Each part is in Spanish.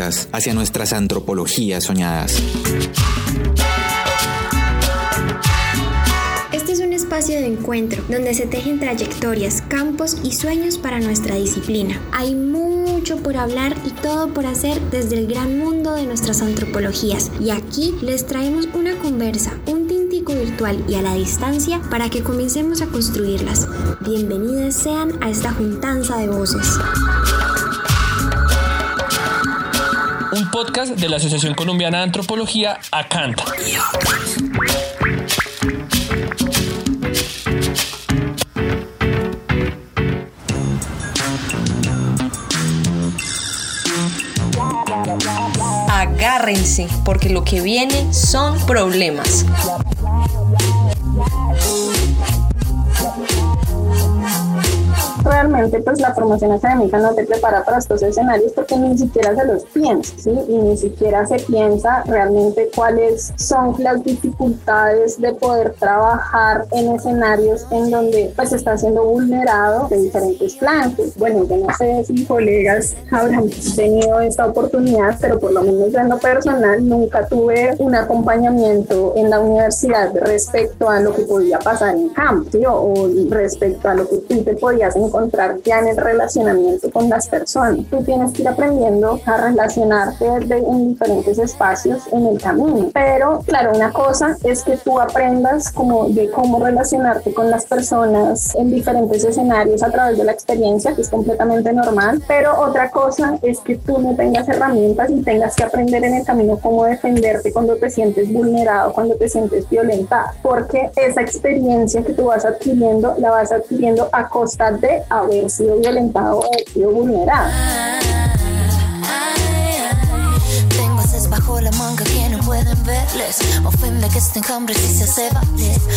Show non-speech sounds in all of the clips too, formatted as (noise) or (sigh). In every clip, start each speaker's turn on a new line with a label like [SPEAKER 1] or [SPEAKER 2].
[SPEAKER 1] hacia nuestras antropologías soñadas.
[SPEAKER 2] Este es un espacio de encuentro donde se tejen trayectorias, campos y sueños para nuestra disciplina. Hay mucho por hablar y todo por hacer desde el gran mundo de nuestras antropologías. Y aquí les traemos una conversa, un tintico virtual y a la distancia para que comencemos a construirlas. Bienvenidas sean a esta juntanza de voces.
[SPEAKER 3] Un podcast de la Asociación Colombiana de Antropología, ACANTA.
[SPEAKER 4] Agárrense, porque lo que viene son problemas.
[SPEAKER 5] Pues la formación académica no te prepara para estos escenarios porque ni siquiera se los piensa, ¿sí? Y ni siquiera se piensa realmente cuáles son las dificultades de poder trabajar en escenarios en donde pues está siendo vulnerado de diferentes flancos. Bueno, yo no sé si colegas habrán tenido esta oportunidad, pero por lo menos en lo personal nunca tuve un acompañamiento en la universidad respecto a lo que podía pasar en campo, ¿sí? o, o respecto a lo que tú te podías encontrar ya en el relacionamiento con las personas. Tú tienes que ir aprendiendo a relacionarte en diferentes espacios en el camino. Pero claro, una cosa es que tú aprendas como de cómo relacionarte con las personas en diferentes escenarios a través de la experiencia, que es completamente normal. Pero otra cosa es que tú no tengas herramientas y tengas que aprender en el camino cómo defenderte cuando te sientes vulnerado, cuando te sientes violentado. Porque esa experiencia que tú vas adquiriendo la vas adquiriendo a costa de haber sido violentado o haber sido vulnerado.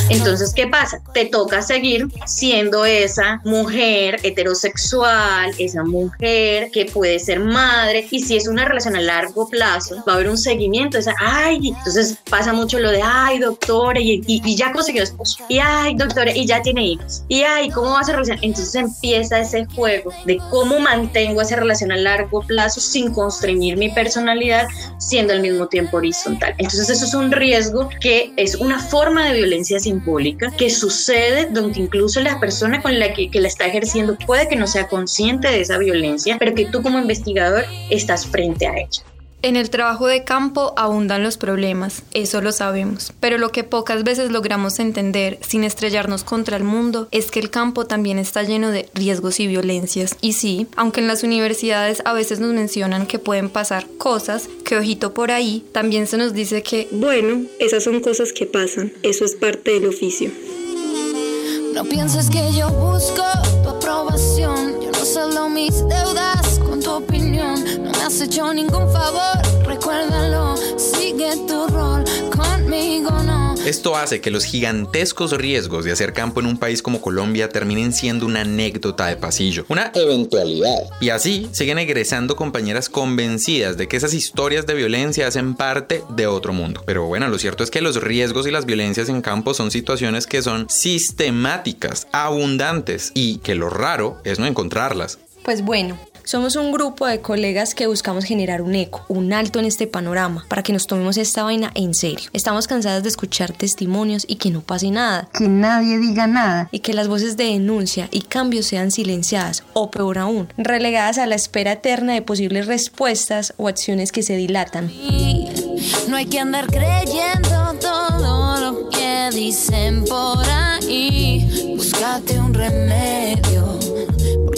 [SPEAKER 6] Entonces, ¿qué pasa? Te toca seguir siendo esa mujer heterosexual, esa mujer que puede ser madre. Y si es una relación a largo plazo, va a haber un seguimiento. Esa, ay, entonces pasa mucho lo de, ay, doctora, y, y, ya consiguió esposo. Y ay, doctora, y ya tiene hijos. Y ay, ¿cómo va a ser relación? Entonces empieza ese juego de cómo mantengo esa relación a largo plazo sin constreñir mi personalidad, siendo al mismo tiempo horizontal. Entonces eso es un riesgo que es una forma de violencia simbólica que sucede donde incluso la persona con la que, que la está ejerciendo puede que no sea consciente de esa violencia, pero que tú como investigador estás frente a ella.
[SPEAKER 7] En el trabajo de campo abundan los problemas, eso lo sabemos, pero lo que pocas veces logramos entender sin estrellarnos contra el mundo es que el campo también está lleno de riesgos y violencias. Y sí, aunque en las universidades a veces nos mencionan que pueden pasar cosas, que ojito por ahí, también se nos dice que, bueno, esas son cosas que pasan, eso es parte del oficio.
[SPEAKER 6] No pienses que yo busco tu aprobación, yo no solo mis deudas con tu opinión, no me has hecho ningún favor, recuérdalo, sigue tu rol, conmigo no.
[SPEAKER 1] Esto hace que los gigantescos riesgos de hacer campo en un país como Colombia terminen siendo una anécdota de pasillo, una eventualidad. Y así siguen egresando compañeras convencidas de que esas historias de violencia hacen parte de otro mundo. Pero bueno, lo cierto es que los riesgos y las violencias en campo son situaciones que son sistemáticas, abundantes y que lo raro es no encontrarlas.
[SPEAKER 4] Pues bueno, somos un grupo de colegas que buscamos generar un eco, un alto en este panorama, para que nos tomemos esta vaina en serio. Estamos cansadas de escuchar testimonios y que no pase nada.
[SPEAKER 5] Que nadie diga nada.
[SPEAKER 4] Y que las voces de denuncia y cambio sean silenciadas, o peor aún, relegadas a la espera eterna de posibles respuestas o acciones que se dilatan.
[SPEAKER 6] No hay que andar creyendo todo lo que dicen por ahí. Búscate un remedio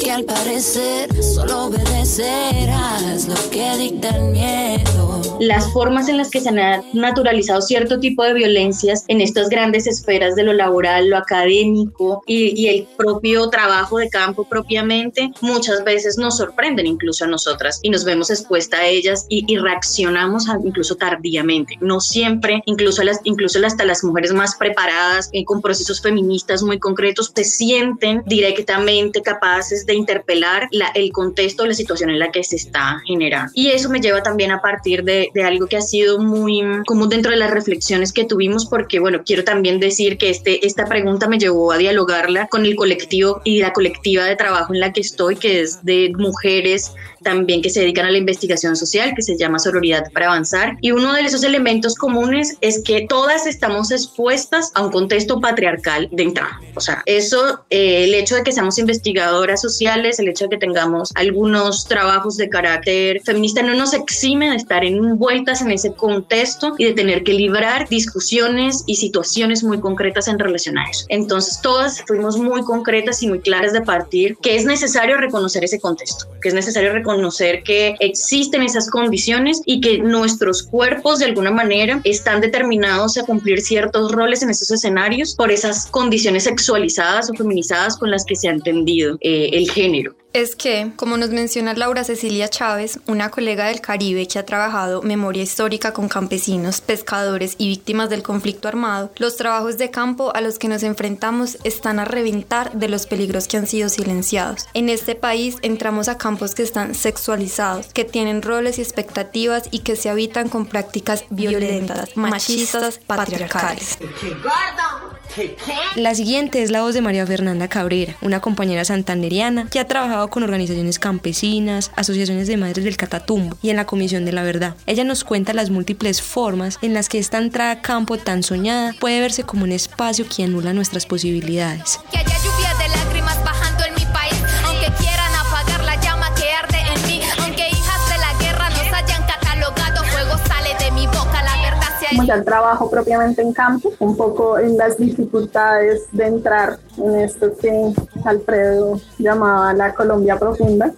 [SPEAKER 6] que al parecer solo obedecerás lo que dicta el miedo.
[SPEAKER 8] Las formas en las que se han naturalizado cierto tipo de violencias en estas grandes esferas de lo laboral, lo académico y, el propio trabajo de campo propiamente, muchas veces nos sorprenden incluso a nosotras y nos vemos expuesta a ellas y, reaccionamos incluso tardíamente. No siempre, incluso, las, incluso hasta las mujeres más preparadas eh, con procesos feministas muy concretos, se sienten directamente capaces de
[SPEAKER 6] interpelar la, el contexto, la situación en la que se está generando. Y eso me lleva también a partir de, de algo que ha sido muy común dentro de las reflexiones que tuvimos, porque bueno, quiero también decir que este, esta pregunta me llevó a dialogarla con el colectivo y la colectiva de trabajo en la que estoy, que es de mujeres también que se dedican a la investigación social, que se llama Sororidad para Avanzar. Y uno de esos elementos comunes es que todas estamos expuestas a un contexto patriarcal de entrada. O sea, eso, eh, el hecho de que seamos investigadoras sociales, el hecho de que tengamos algunos trabajos de carácter feminista no nos exime de estar envueltas en ese contexto y de tener que librar discusiones y situaciones muy concretas en relación a eso. Entonces, todas fuimos muy concretas y muy claras de partir que es necesario reconocer ese contexto, que es necesario reconocer conocer que existen esas condiciones y que nuestros cuerpos de alguna manera están determinados a cumplir ciertos roles en esos escenarios por esas condiciones sexualizadas o feminizadas con las que se ha entendido eh, el género
[SPEAKER 7] es que, como nos menciona Laura Cecilia Chávez, una colega del Caribe que ha trabajado memoria histórica con campesinos, pescadores y víctimas del conflicto armado, los trabajos de campo a los que nos enfrentamos están a reventar de los peligros que han sido silenciados. En este país entramos a campos que están sexualizados, que tienen roles y expectativas y que se habitan con prácticas violentas, machistas, patriarcales.
[SPEAKER 4] La siguiente es la voz de María Fernanda Cabrera, una compañera santanderiana que ha trabajado con organizaciones campesinas, asociaciones de madres del Catatumbo y en la Comisión de la Verdad. Ella nos cuenta las múltiples formas en las que esta entrada a campo tan soñada puede verse como un espacio que anula nuestras posibilidades.
[SPEAKER 5] como ya el trabajo propiamente en campo, un poco en las dificultades de entrar en esto que Alfredo llamaba la Colombia profunda.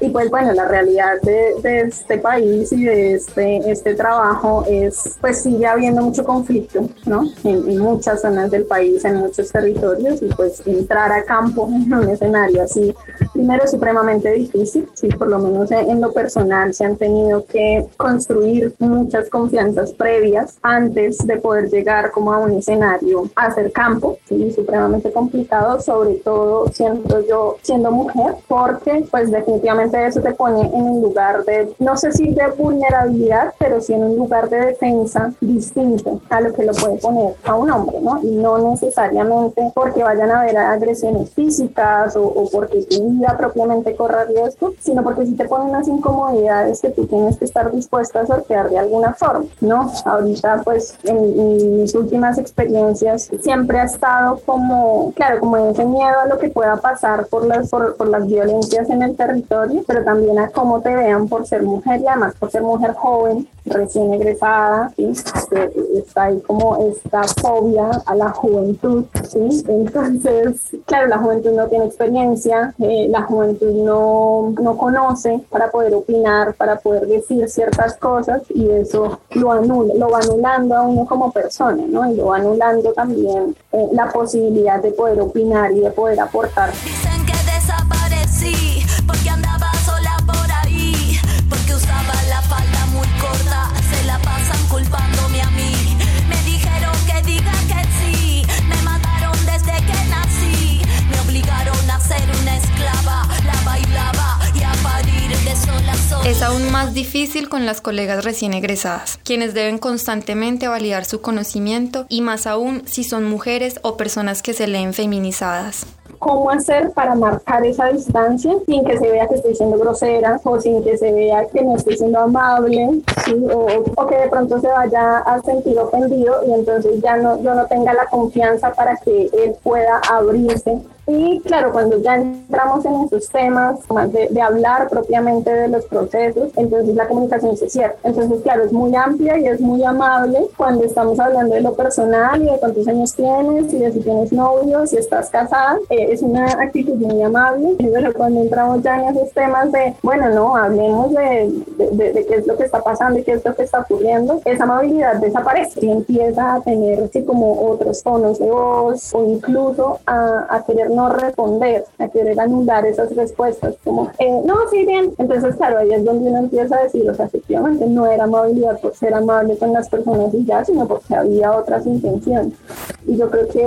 [SPEAKER 5] Y pues bueno, la realidad de, de, este país y de este, este trabajo es, pues sigue habiendo mucho conflicto, ¿no? En, muchas zonas del país, en muchos territorios, y pues entrar a campo en un escenario así, primero supremamente difícil, sí, por lo menos en lo personal se han tenido que construir muchas confianzas previas antes de poder llegar como a un escenario a hacer campo, sí, supremamente complicado, sobre todo siendo yo siendo mujer, porque pues definitivamente eso te pone en un lugar de, no sé si de vulnerabilidad, pero sí en un lugar de defensa distinto a lo que lo puede poner a un hombre, ¿no? Y no necesariamente porque vayan a haber agresiones físicas o, o porque tu vida propiamente corra riesgo, sino porque sí te ponen unas incomodidades que tú tienes que estar dispuesta a sortear de alguna forma, ¿no? Ahorita pues en, en mis últimas experiencias siempre ha estado como, claro, como ese miedo a lo que pueda pasar por las, por, por, las violencias en el territorio, pero también a cómo te vean por ser mujer y además por ser mujer joven, recién egresada, ¿sí? Este, está ahí como esta fobia a la juventud, ¿sí? Entonces, claro, la juventud no tiene experiencia, eh, la juventud no, no conoce para poder opinar, para poder decir ciertas cosas y eso lo anula, lo va anulando a uno como persona, ¿no? Y lo va anulando también eh, la posibilidad de poder opinar y de poder aportar.
[SPEAKER 7] Aún más difícil con las colegas recién egresadas, quienes deben constantemente validar su conocimiento y más aún si son mujeres o personas que se leen feminizadas
[SPEAKER 5] cómo hacer para marcar esa distancia sin que se vea que estoy siendo grosera o sin que se vea que no estoy siendo amable ¿sí? o, o, que de pronto se vaya a sentir ofendido y entonces ya no, yo no tenga la confianza para que él pueda abrirse y claro, cuando ya entramos en esos temas, más de, de, hablar propiamente de los procesos, entonces la comunicación se cierra. Entonces, claro, es muy amplia y es muy amable cuando estamos hablando de lo personal y de cuántos años tienes y de si tienes novio, si estás casada. Eh, es una actitud muy amable. Pero cuando entramos ya en esos temas de, bueno, no, hablemos de, de, de, qué es lo que está pasando y qué es lo que está ocurriendo, esa amabilidad desaparece y empieza a tener así como otros tonos de voz o incluso a, a no responder, a querer anular esas respuestas, como, eh, no, sí, bien. Entonces, claro, ahí es donde uno empieza a decir, o sea, efectivamente no era amabilidad por ser amable con las personas y ya, sino porque había otras intenciones. Y yo creo que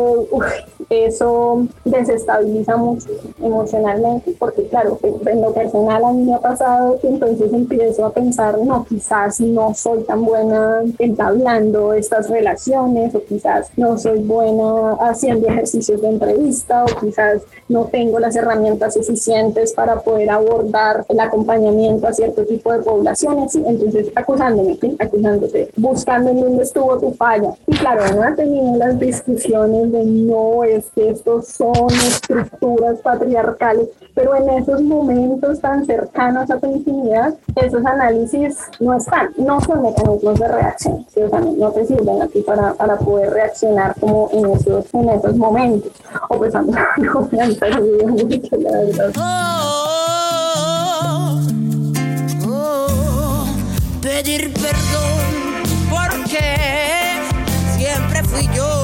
[SPEAKER 5] eso desestabiliza mucho emocionalmente, porque claro, en lo personal a mí me ha pasado que entonces empiezo a pensar, no, quizás no soy tan buena entablando estas relaciones, o quizás no soy buena haciendo ejercicios de entrevista, o quizás no tengo las herramientas suficientes para poder abordar el acompañamiento a cierto tipo de poblaciones, entonces acusándome, acusándote, buscando en dónde estuvo tu falla. Y claro, no ha tenido las discusiones de no, es que estos son estructuras patriarcales, pero en esos momentos tan cercanos a tu intimidad, esos análisis no están, no son mecanismos de reacción, no te sirven a ti para, para poder reaccionar como en esos, en esos momentos. O pues (laughs) a mí no me han mucho, la verdad.
[SPEAKER 9] Oh, oh, oh, pedir perdón porque siempre fui yo.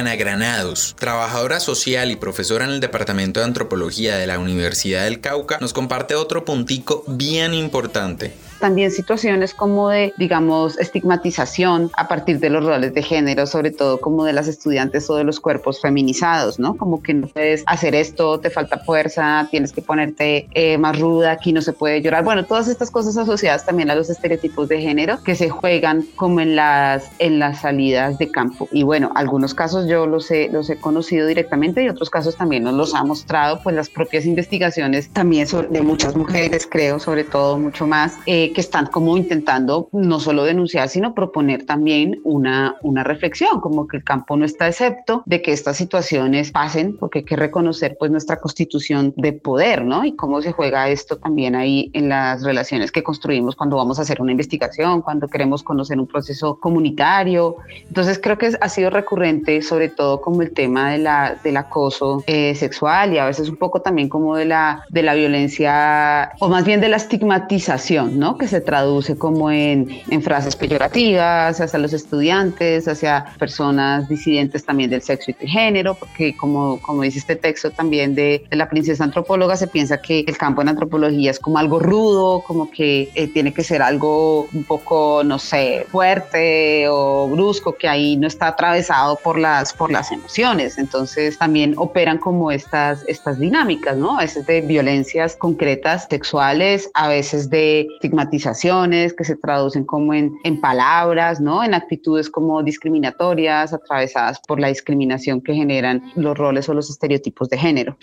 [SPEAKER 1] Diana Granados, trabajadora social y profesora en el Departamento de Antropología de la Universidad del Cauca, nos comparte otro puntico bien importante.
[SPEAKER 10] También situaciones como de, digamos, estigmatización a partir de los roles de género, sobre todo como de las estudiantes o de los cuerpos feminizados, ¿no? Como que no puedes hacer esto, te falta fuerza, tienes que ponerte eh, más ruda, aquí no se puede llorar. Bueno, todas estas cosas asociadas también a los estereotipos de género que se juegan como en las, en las salidas de campo. Y bueno, algunos casos yo los he, los he conocido directamente y otros casos también nos los ha mostrado pues las propias investigaciones también de muchas mujeres, creo, sobre todo mucho más. Eh, que están como intentando no solo denunciar, sino proponer también una, una reflexión, como que el campo no está excepto de que estas situaciones pasen, porque hay que reconocer pues nuestra constitución de poder, ¿no? Y cómo se juega esto también ahí en las relaciones que construimos cuando vamos a hacer una investigación, cuando queremos conocer un proceso comunitario. Entonces creo que ha sido recurrente, sobre todo como el tema de la, del acoso eh, sexual y a veces un poco también como de la, de la violencia, o más bien de la estigmatización, ¿no? Que se traduce como en, en, frases peyorativas hacia los estudiantes, hacia personas disidentes también del sexo y del género, porque como, como dice este texto también de, de, la princesa antropóloga, se piensa que el campo en antropología es como algo rudo, como que eh, tiene que ser algo un poco, no sé, fuerte o brusco, que ahí no está atravesado por las, por las emociones. Entonces también operan como estas, estas dinámicas, ¿no? A veces de violencias concretas sexuales, a veces de estigmatización que se traducen como en, en palabras, ¿no? En actitudes como discriminatorias, atravesadas por la discriminación que generan los roles o los estereotipos de género.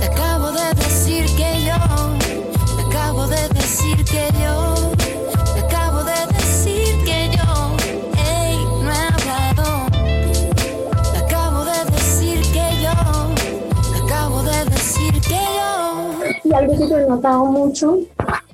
[SPEAKER 9] Te acabo de decir que yo, te acabo de decir que yo, te acabo de decir que yo, hey, no he hablado. Te acabo de decir que yo, te acabo de decir que yo.
[SPEAKER 5] Y algo que yo he notado mucho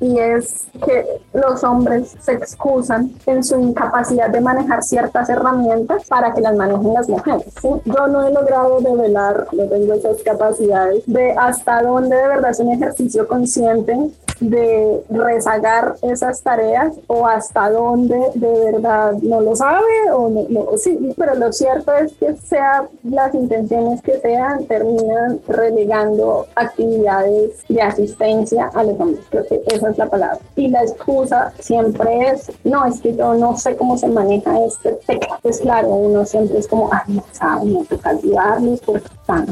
[SPEAKER 5] y es que los hombres se excusan en su incapacidad de manejar ciertas herramientas para que las manejen las mujeres. ¿sí? Yo no he logrado develar, no tengo esas capacidades de hasta dónde de verdad es un ejercicio consciente de rezagar esas tareas o hasta dónde de verdad no lo sabe o no, no, sí, pero lo cierto es que sea las intenciones que sean terminan relegando actividades de asistencia a los hombres. Creo que esa la palabra. Y la excusa siempre es, no, es que yo no sé cómo se maneja este tema. Pues claro, uno siempre es como, ay, no sabe, no toca ayudarles porque,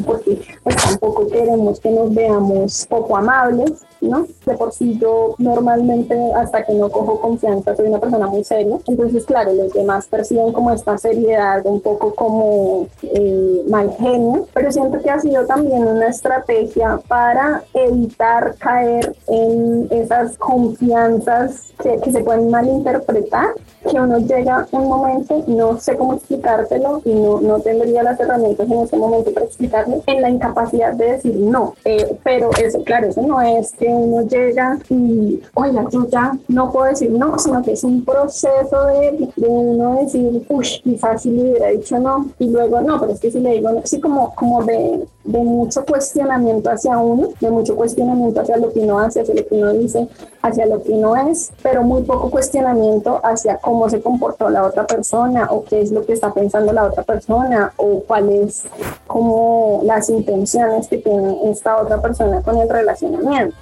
[SPEAKER 5] porque pues tampoco queremos que nos veamos poco amables, ¿no? De por sí yo normalmente hasta que no cojo confianza soy una persona muy seria, entonces claro, los demás perciben como esta seriedad un poco como eh, mal genio, pero siento que ha sido también una estrategia para evitar caer en esas confianzas que, se pueden malinterpretar, que uno llega un momento, no sé cómo explicártelo y no, no tendría las herramientas en ese momento para explicarlo, en la incapacidad de decir no, eh, pero eso, claro, eso no es que uno llega y, oiga, yo ya no puedo decir no, sino que es un proceso de, de uno decir, uy, quizás si le hubiera dicho no, y luego no, pero es que si le digo no, sí como, como de de mucho cuestionamiento hacia uno, de mucho cuestionamiento hacia lo que uno hace, hacia lo que uno dice, hacia lo que uno es, pero muy poco cuestionamiento hacia cómo se comportó la otra persona o qué es lo que está pensando la otra persona o cuáles como las intenciones que tiene esta otra persona con el relacionamiento.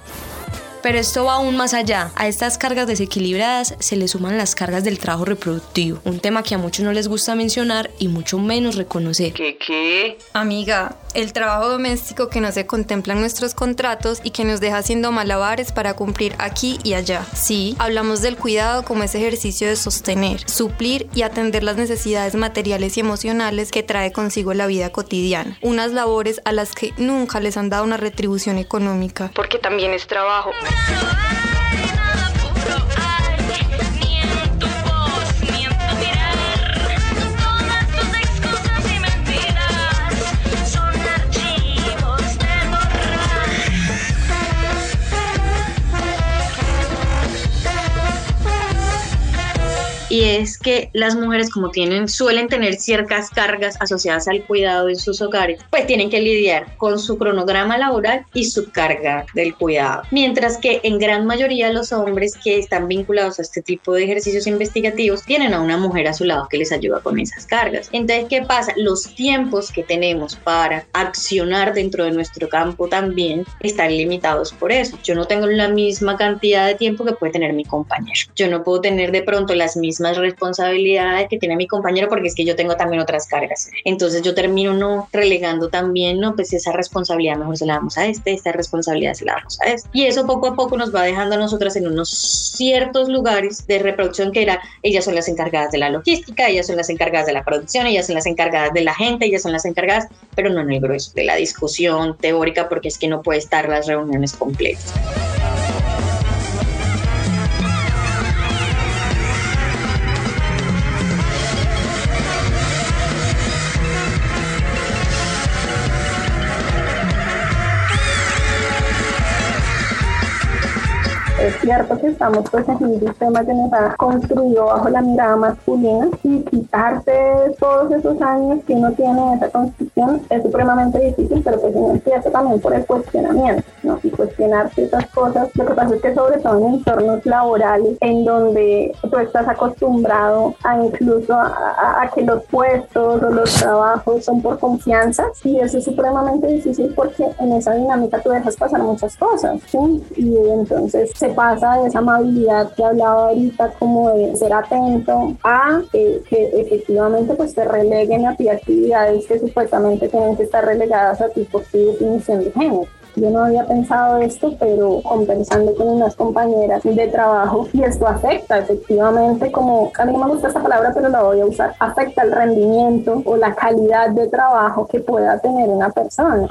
[SPEAKER 4] Pero esto va aún más allá. A estas cargas desequilibradas se le suman las cargas del trabajo reproductivo, un tema que a muchos no les gusta mencionar y mucho menos reconocer.
[SPEAKER 7] ¿Qué qué? Amiga, el trabajo doméstico que no se contempla en nuestros contratos y que nos deja haciendo malabares para cumplir aquí y allá. Sí, hablamos del cuidado como ese ejercicio de sostener, suplir y atender las necesidades materiales y emocionales que trae consigo la vida cotidiana. Unas labores a las que nunca les han dado una retribución económica. Porque también es trabajo. Bravo.
[SPEAKER 6] Y es que las mujeres como tienen suelen tener ciertas cargas asociadas al cuidado en sus hogares, pues tienen que lidiar con su cronograma laboral y su carga del cuidado. Mientras que en gran mayoría los hombres que están vinculados a este tipo de ejercicios investigativos tienen a una mujer a su lado que les ayuda con esas cargas. Entonces, ¿qué pasa? Los tiempos que tenemos para accionar dentro de nuestro campo también están limitados por eso. Yo no tengo la misma cantidad de tiempo que puede tener mi compañero. Yo no puedo tener de pronto las mismas más responsabilidades que tiene mi compañero porque es que yo tengo también otras cargas. Entonces yo termino no relegando también, no, pues esa responsabilidad mejor se la damos a este, esta responsabilidad se la damos a este. Y eso poco a poco nos va dejando a nosotras en unos ciertos lugares de reproducción que era, ellas son las encargadas de la logística, ellas son las encargadas de la producción, ellas son las encargadas de la gente, ellas son las encargadas, pero no en el grueso de la discusión teórica porque es que no puede estar las reuniones completas.
[SPEAKER 5] Es cierto que estamos pues en un sistema que nos ha construido bajo la mirada masculina y quitarte todos esos años que uno tiene en esa construcción es supremamente difícil, pero pues uno empieza también por el cuestionamiento, ¿no? Y cuestionar ciertas cosas. Lo que pasa es que sobre todo en entornos laborales en donde tú estás acostumbrado a incluso a, que los puestos o los trabajos son por confianza y eso es supremamente difícil porque en esa dinámica tú dejas pasar muchas cosas, ¿sí? Y entonces se pasa de esa amabilidad que hablaba ahorita como de ser atento a que efectivamente pues te releguen a ti actividades que supuestamente tienen que estar relegadas a ti por tu definición de género. Yo no había pensado esto, pero conversando con unas compañeras de trabajo, y esto afecta efectivamente, como a mí no me gusta esta palabra, pero la voy a usar, afecta el rendimiento o la calidad de trabajo que pueda tener una persona.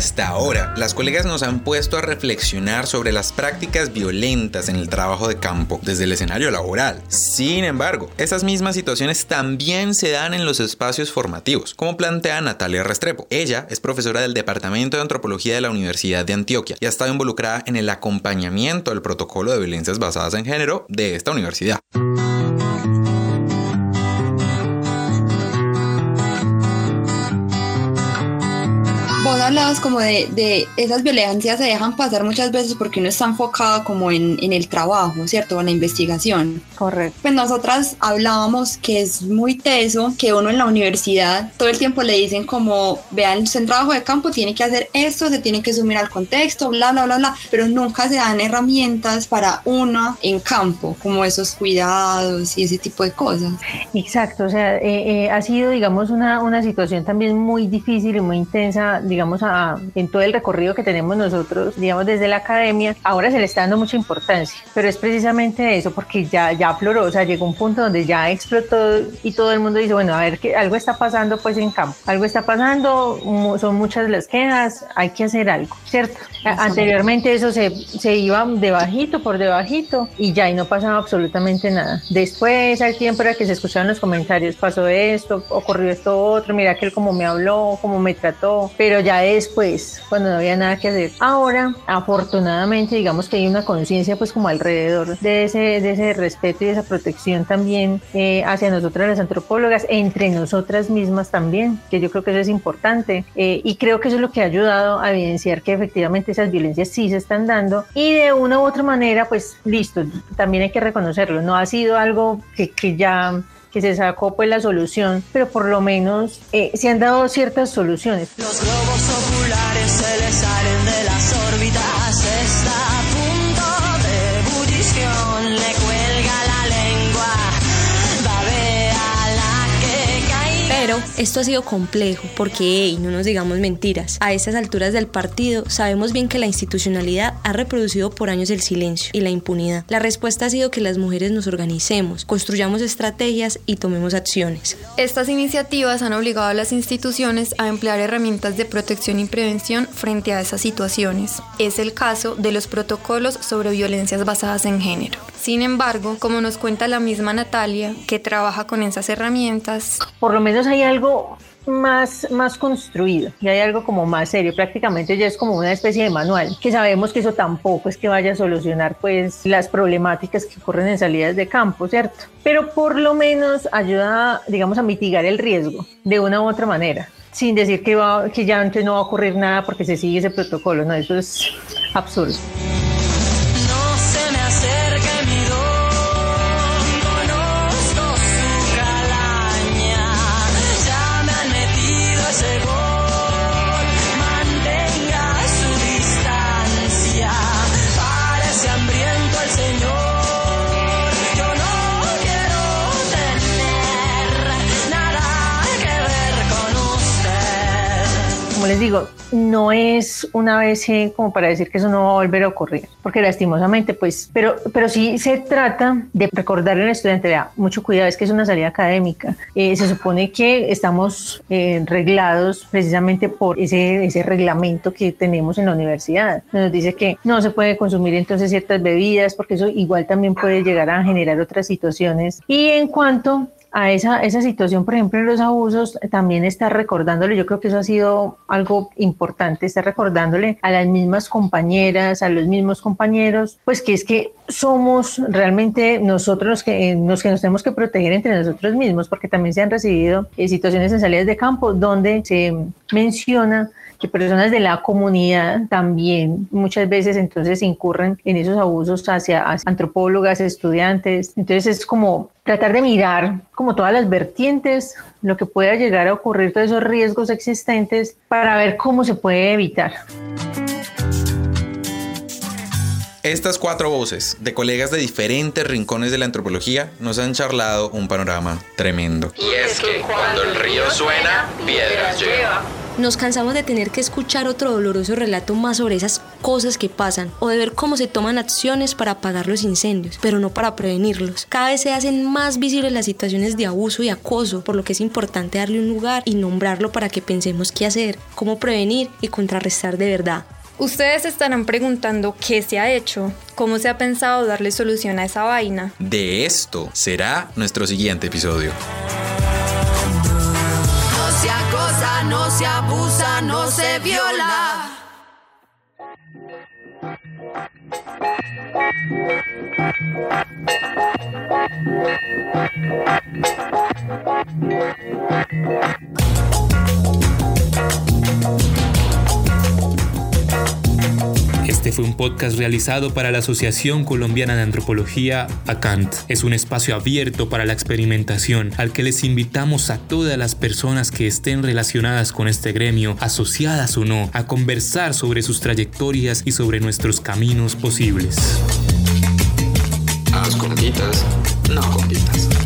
[SPEAKER 1] Hasta ahora, las colegas nos han puesto a reflexionar sobre las prácticas violentas en el trabajo de campo desde el escenario laboral. Sin embargo, esas mismas situaciones también se dan en los espacios formativos, como plantea Natalia Restrepo. Ella es profesora del Departamento de Antropología de la Universidad de Antioquia y ha estado involucrada en el acompañamiento del protocolo de violencias basadas en género de esta universidad.
[SPEAKER 11] Como de, de, esas violencias se dejan pasar muchas veces porque uno está enfocado como en, en el trabajo, ¿cierto? En la investigación.
[SPEAKER 12] Correcto.
[SPEAKER 11] Pues nosotras hablábamos que es muy teso que uno en la universidad todo el tiempo le dicen como, vean, en trabajo de campo tiene que hacer esto, se tiene que sumir al contexto, bla, bla, bla, bla, pero nunca se dan herramientas para uno en campo, como esos cuidados y ese tipo de cosas.
[SPEAKER 12] Exacto, o sea, eh, eh, ha sido, digamos, una, una situación también muy difícil y muy intensa, digamos, en todo el recorrido que tenemos nosotros, digamos, desde la academia, ahora se le está dando mucha importancia, pero es precisamente eso, porque ya, ya afloró, o sea, llegó un punto donde ya explotó y todo el mundo dice, bueno, a ver, que algo está pasando pues en campo, algo está pasando, son muchas las quejas, hay que hacer algo, ¿cierto? Anteriormente eso se, se iba de bajito por debajito y ya y no pasaba absolutamente nada. Después al tiempo era que se escuchaban los comentarios, pasó esto, ocurrió esto otro, mira que él como me habló, como me trató, pero ya es después, cuando no había nada que hacer. Ahora, afortunadamente, digamos que hay una conciencia pues como alrededor de ese, de ese respeto y esa protección también eh, hacia nosotras las antropólogas, entre nosotras mismas también, que yo creo que eso es importante. Eh, y creo que eso es lo que ha ayudado a evidenciar que efectivamente esas violencias sí se están dando y de una u otra manera, pues listo, también hay que reconocerlo, no ha sido algo que, que ya que se sacó pues la solución, pero por lo menos eh, se han dado ciertas soluciones.
[SPEAKER 9] Los globos oculares se les salen de las órbitas,
[SPEAKER 4] Pero esto ha sido complejo porque, no nos digamos mentiras, a estas alturas del partido sabemos bien que la institucionalidad ha reproducido por años el silencio y la impunidad. La respuesta ha sido que las mujeres nos organicemos, construyamos estrategias y tomemos acciones.
[SPEAKER 7] Estas iniciativas han obligado a las instituciones a emplear herramientas de protección y prevención frente a esas situaciones. Es el caso de los protocolos sobre violencias basadas en género. Sin embargo, como nos cuenta la misma Natalia, que trabaja con esas herramientas,
[SPEAKER 12] Por lo menos hay algo más, más construido y hay algo como más serio. Prácticamente ya es como una especie de manual, que sabemos que eso tampoco es que vaya a solucionar pues las problemáticas que ocurren en salidas de campo, ¿cierto? Pero por lo menos ayuda, digamos, a mitigar el riesgo de una u otra manera. Sin decir que, va, que ya antes no va a ocurrir nada porque se sigue ese protocolo, no, eso es absurdo. Les digo, no es una vez eh, como para decir que eso no va a volver a ocurrir, porque lastimosamente, pues, pero, pero sí se trata de recordarle al estudiante, vea, mucho cuidado, es que es una salida académica. Eh, se supone que estamos eh, reglados precisamente por ese, ese reglamento que tenemos en la universidad. Nos dice que no se puede consumir entonces ciertas bebidas, porque eso igual también puede llegar a generar otras situaciones. Y en cuanto a esa, esa situación, por ejemplo, en los abusos, también está recordándole, yo creo que eso ha sido algo importante, está recordándole a las mismas compañeras, a los mismos compañeros, pues que es que somos realmente nosotros los que, los que nos tenemos que proteger entre nosotros mismos, porque también se han recibido eh, situaciones en salidas de campo donde se menciona que personas de la comunidad también muchas veces entonces incurren en esos abusos hacia, hacia antropólogas, estudiantes. Entonces es como tratar de mirar como todas las vertientes, lo que pueda llegar a ocurrir, todos esos riesgos existentes para ver cómo se puede evitar.
[SPEAKER 1] Estas cuatro voces de colegas de diferentes rincones de la antropología nos han charlado un panorama tremendo.
[SPEAKER 9] Y es que cuando el río suena, piedras lleva.
[SPEAKER 4] Nos cansamos de tener que escuchar otro doloroso relato más sobre esas cosas que pasan o de ver cómo se toman acciones para apagar los incendios, pero no para prevenirlos. Cada vez se hacen más visibles las situaciones de abuso y acoso, por lo que es importante darle un lugar y nombrarlo para que pensemos qué hacer, cómo prevenir y contrarrestar de verdad.
[SPEAKER 7] ustedes estarán preguntando qué se ha hecho, cómo se ha pensado darle solución a esa vaina.
[SPEAKER 1] De esto será nuestro siguiente episodio.
[SPEAKER 9] No se abusa, no se viola.
[SPEAKER 3] Un podcast realizado para la Asociación Colombiana de Antropología, ACANT. Es un espacio abierto para la experimentación al que les invitamos a todas las personas que estén relacionadas con este gremio, asociadas o no, a conversar sobre sus trayectorias y sobre nuestros caminos posibles.
[SPEAKER 1] Haz compitas, no compitas.